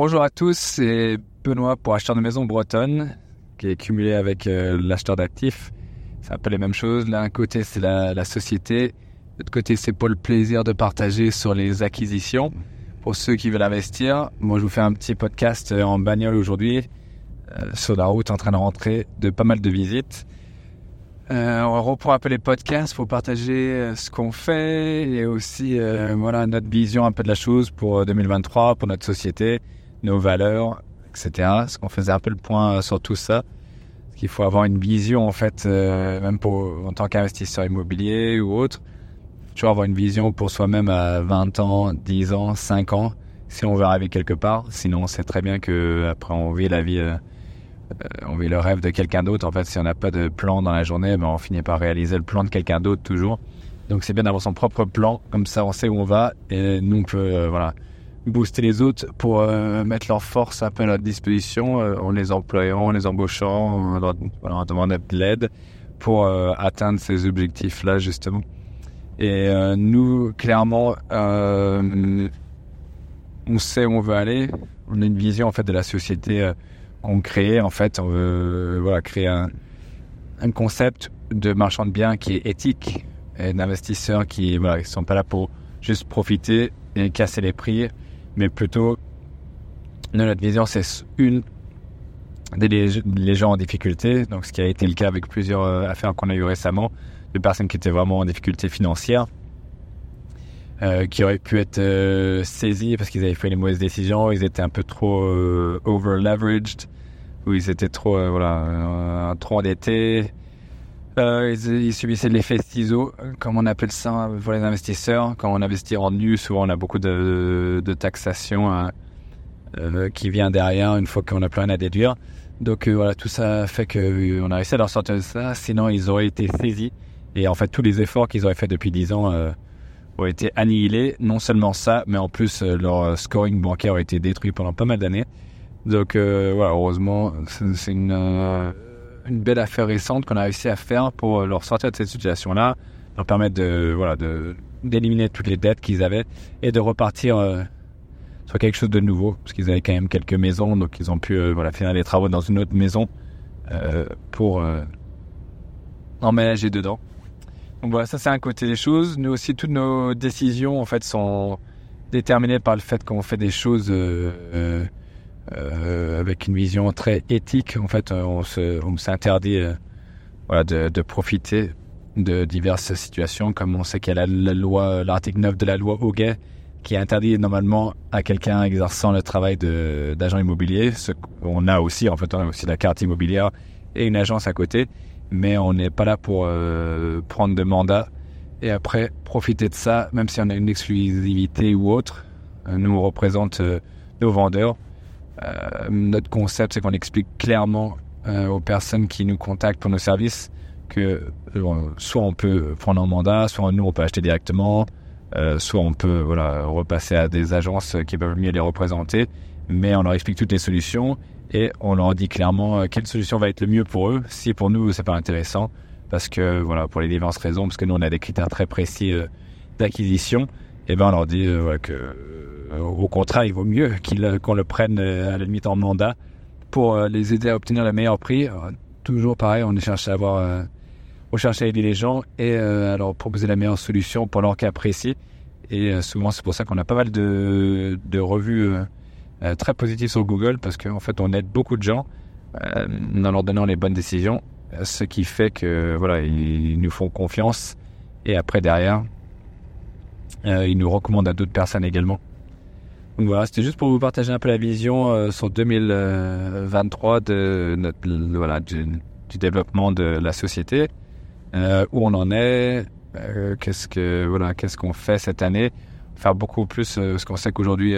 Bonjour à tous, c'est Benoît pour acheteur de maison bretonne, qui est cumulé avec euh, l'acheteur d'actifs. C'est un peu les mêmes choses. D'un côté, c'est la, société. De l'autre côté, c'est pour le plaisir de partager sur les acquisitions. Pour ceux qui veulent investir, moi, je vous fais un petit podcast euh, en bagnole aujourd'hui, euh, sur la route, en train de rentrer de pas mal de visites. On reprend un peu les podcasts pour partager ce qu'on fait et aussi voilà notre vision un peu de la chose pour 2023, pour notre société, nos valeurs, etc. Ce qu'on faisait un peu le point sur tout ça. Parce qu'il faut avoir une vision en fait, même pour en tant qu'investisseur immobilier ou autre, toujours avoir une vision pour soi-même à 20 ans, 10 ans, 5 ans, si on veut arriver quelque part. Sinon, c'est très bien que après on vit la vie euh, on vit le rêve de quelqu'un d'autre. En fait, si on n'a pas de plan dans la journée, ben, on finit par réaliser le plan de quelqu'un d'autre toujours. Donc c'est bien d'avoir son propre plan, comme ça on sait où on va et nous on euh, voilà booster les autres pour euh, mettre leur force un peu à notre disposition en les employant, en les embauchant, en leur, voilà, demandant de l'aide pour atteindre ces objectifs-là justement. Et nous, clairement, on sait où on veut aller. On a une vision en fait de la société on crée en fait, on veut voilà, créer un, concept de marchand de biens qui est éthique et d'investisseurs qui voilà, sont pas là pour juste profiter et casser les prix, mais plutôt notre vision c'est une d'aider les gens en difficulté, donc ce qui a été le cas avec plusieurs euh, affaires qu'on a eues récemment, de personnes qui étaient vraiment en difficulté financière, euh, qui auraient pu être euh, saisies parce qu'ils avaient fait les mauvaises décisions, ils étaient un peu trop euh, over leveraged, ou ils étaient trop voilà trop endettés. Ils, ils, subissaient l'effet ciseau, comme on appelle ça pour les investisseurs. Quand on investit en nu, souvent on a beaucoup de, taxation hein, qui vient derrière une fois qu'on a plus rien à déduire. Donc voilà, tout ça fait qu'on a réussi à leur sortir de ça. Sinon, ils auraient été saisis. Et en fait, tous les efforts qu'ils auraient fait depuis 10 ans ont été annihilés. Non seulement ça, mais en plus euh, leur euh, scoring bancaire a été détruit pendant pas mal d'années. Donc euh, voilà, heureusement, c'est une, euh, une belle affaire récente qu'on a réussi à faire pour leur sortir de cette situation-là, leur permettre de voilà de d'éliminer toutes les dettes qu'ils avaient et de repartir euh, sur quelque chose de nouveau, parce qu'ils avaient quand même quelques maisons, donc ils ont pu euh, voilà finir les travaux dans une autre maison pour emménager dedans. Donc voilà, ça c'est un côté des choses. Nous aussi, toutes nos décisions en fait sont déterminées par le fait qu'on fait des choses euh, euh, avec une vision très éthique. En fait, on se, on s'interdit euh, de, profiter de diverses situations, comme on sait qu'il y a la, loi, l'article 9 de la loi Hoguet qui interdit normalement à quelqu'un exerçant le travail d'agent immobilier. Ce a aussi, en fait, on a aussi la carte immobilière et une agence à côté mais on n'est pas là pour euh, prendre de mandat et après profiter de ça, même si on a une exclusivité ou autre. Euh, nous, on représente euh, nos vendeurs. Euh, notre concept, c'est qu'on explique clairement euh, aux personnes qui nous contactent pour nos services que soit on peut prendre un mandat, soit nous, on peut acheter directement, soit on peut voilà, repasser à des agences qui peuvent mieux les représenter, mais on leur explique toutes les solutions et on leur dit clairement euh, quelle solution va être le mieux pour eux. Si pour nous c'est pas intéressant, parce que voilà pour les diverses raisons, parce que nous on a des critères très précis euh, d'acquisition, eh ben on leur dit euh, voilà, que euh, au contraire il vaut mieux euh, qu'on le prenne à la limite en mandat pour les aider à obtenir le meilleur prix. Toujours pareil, on cherche à avoir, on cherche à aider les gens et à leur proposer la meilleure solution pour leur cas précis. Et souvent c'est pour ça qu'on a pas mal de, de revues très positif sur Google parce qu'en fait, on aide beaucoup de gens en leur donnant les bonnes décisions, ce qui fait que voilà, ils nous font confiance et après derrière, euh, ils nous recommandent à d'autres personnes également. Donc voilà, c'était juste pour vous partager un peu la vision euh, sur 2023 de notre voilà du, développement de la société, euh, où on en est, euh, qu'est-ce que voilà, qu'est-ce qu'on fait cette année, faire beaucoup plus, parce qu'on sait qu'aujourd'hui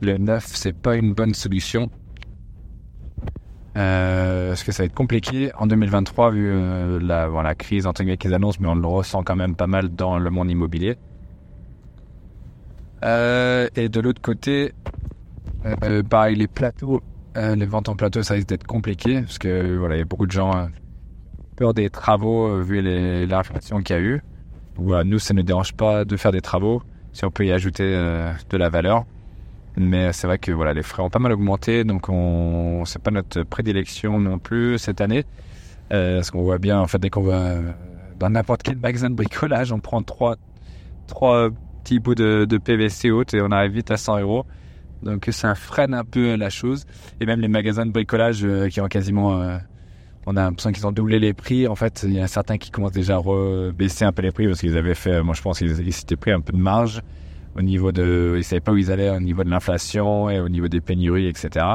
le neuf, c'est pas une bonne solution. Euh, parce que ça va être compliqué en 2023 vu euh, la, bon, la crise entre guillemets qu'ils annoncent, mais on le ressent quand même pas mal dans le monde immobilier. Euh, et de l'autre côté, euh, pareil, les plateaux, euh, les ventes en plateau, ça risque d'être compliqué parce que voilà, il y a beaucoup de gens euh, peur des travaux vu l'inflation qu'il y a eu. Voilà, nous, ça ne dérange pas de faire des travaux si on peut y ajouter de la valeur. Mais c'est vrai que voilà, les frais ont pas mal augmenté, donc on c'est pas notre prédilection non plus cette année. Euh, parce qu'on voit bien, en fait, dès qu'on va dans n'importe quel magasin de bricolage, on prend trois, trois petits bouts de, de PVC haute et on arrive vite à 100 euros. Donc ça freine un peu la chose. Et même les magasins de bricolage euh, qui ont quasiment... Euh, on a l'impression qu'ils ont doublé les prix. En fait, il y a certains qui commencent déjà à baisser un peu les prix parce qu'ils avaient fait, moi je pense qu'ils s'étaient pris un peu de marge au niveau de... Ils savaient pas où ils allaient au niveau de l'inflation et au niveau des pénuries, etc.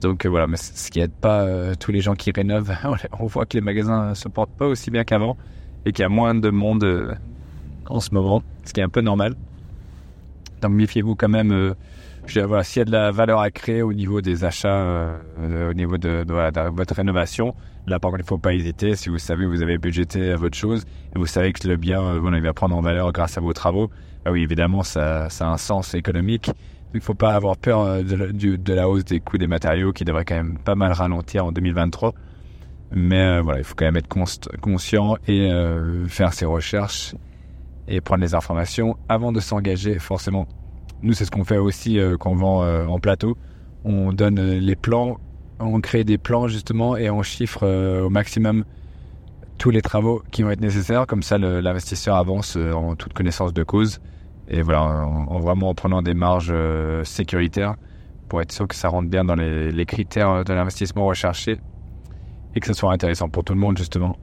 Donc euh, voilà, mais ce qui aide pas tous les gens qui rénovent. on voit que les magasins se portent pas aussi bien qu'avant et qu'il y a moins de monde en ce moment, ce qui est un peu normal. Donc méfiez-vous quand même voilà, s'il y a de la valeur à créer au niveau des achats, euh, au niveau de, votre rénovation, là par contre il ne faut pas hésiter. Si vous savez vous avez budgété votre chose et vous savez que le bien euh, il va prendre en valeur grâce à vos travaux, bah oui évidemment ça, ça, a un sens économique. Il ne faut pas avoir peur euh, de, la hausse des coûts des matériaux qui devrait quand même pas mal ralentir en 2023. Mais voilà, il faut quand même être conscient et faire ses recherches et prendre les informations avant de s'engager forcément nous, c'est ce qu'on fait aussi euh, quand on vend euh, en plateau. On donne euh, les plans, on crée des plans justement et on chiffre au maximum tous les travaux qui vont être nécessaires. Comme ça, l'investisseur avance en toute connaissance de cause. Et voilà, en, vraiment en prenant des marges sécuritaires pour être sûr que ça rentre bien dans les, les critères de l'investissement recherché et que ce soit intéressant pour tout le monde justement.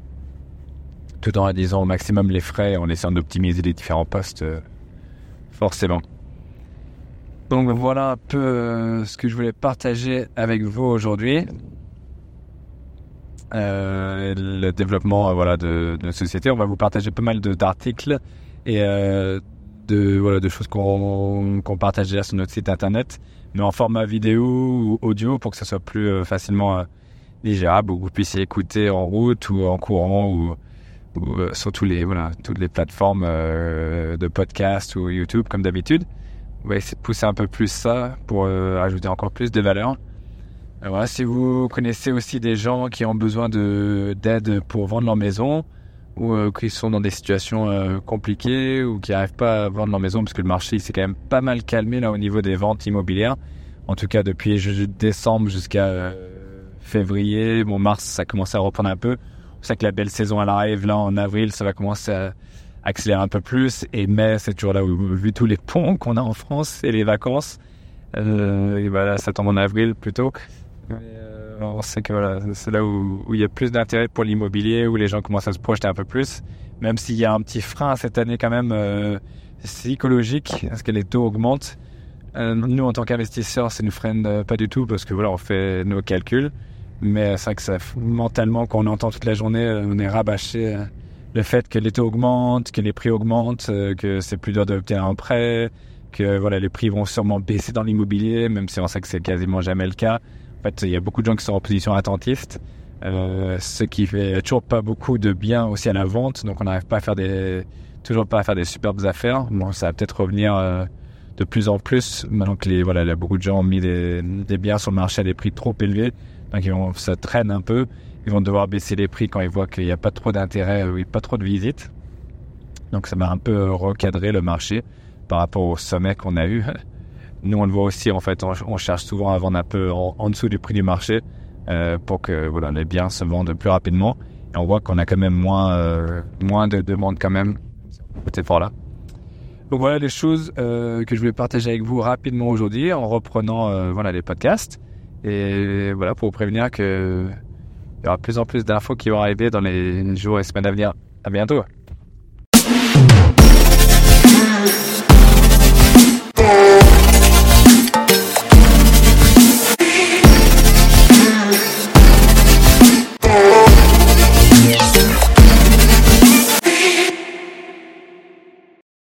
Tout en réduisant au maximum les frais en essayant d'optimiser les différents postes, forcément. Donc voilà un peu euh, ce que je voulais partager avec vous aujourd'hui. Euh, le développement euh, voilà, de, notre société. On va vous partager pas mal d'articles et de, voilà, de choses qu'on qu partage sur notre site internet, mais en format vidéo ou audio pour que ça soit plus facilement digérable, ou que vous puissiez écouter en route ou en courant ou, sur tous les, voilà, toutes les plateformes de podcast ou YouTube comme d'habitude on va essayer de pousser un peu plus ça pour euh, ajouter encore plus de valeur. Euh, voilà, si vous connaissez aussi des gens qui ont besoin d'aide pour vendre leur maison ou euh, qui sont dans des situations compliquées ou qui n'arrivent pas à vendre leur maison parce que le marché s'est quand même pas mal calmé là au niveau des ventes immobilières. En tout cas depuis décembre jusqu'à février, bon mars ça a commencé à reprendre un peu. On sait que la belle saison arrive là en avril, ça va commencer à accélérer un peu plus. Et mai, c'est toujours là où, vu tous les ponts qu'on a en France et les vacances, euh, et voilà, ça tombe en avril plutôt. Euh, on sait que voilà, c'est là où, il y a plus d'intérêt pour l'immobilier, où les gens commencent à se projeter un peu plus. Même s'il y a un petit frein cette année quand même euh, psychologique, parce que les taux augmentent. Euh, nous, en tant qu'investisseurs, ça nous freine pas du tout parce que voilà, on fait nos calculs. Mais c'est vrai que ça, mentalement, quand on entend toute la journée, on est rabâché le fait que les taux augmentent, que les prix augmentent, euh, que c'est plus dur d'obtenir un prêt, que voilà les prix vont sûrement baisser dans l'immobilier, même si on sait que c'est quasiment jamais le cas. En fait, il y a beaucoup de gens qui sont en position attentiste, euh, ce qui fait toujours pas beaucoup de bien aussi à la vente. Donc on n'arrive pas à faire des toujours pas à faire des superbes affaires. Bon, ça va peut-être revenir euh, de plus en plus maintenant que les voilà, beaucoup de gens ont mis des, des biens sur le marché à des prix trop élevés, donc ils vont, ça traîne un peu ils vont devoir baisser les prix quand ils voient qu'il n'y a pas trop d'intérêt, euh, pas trop de visites. Donc ça m'a un peu recadré le marché par rapport au sommet qu'on a eu. Nous, on le voit aussi, en fait, on, cherche souvent à vendre un peu en, dessous du prix du marché euh, pour que voilà, les biens se vendent plus rapidement. Et on voit qu'on a quand même moins, euh, moins de demandes quand même. Cet effort-là. Donc voilà les choses que je voulais partager avec vous rapidement aujourd'hui en reprenant voilà les podcasts et voilà pour vous prévenir que il y aura de plus en plus d'infos qui vont arriver dans les jours et semaines à venir. À bientôt.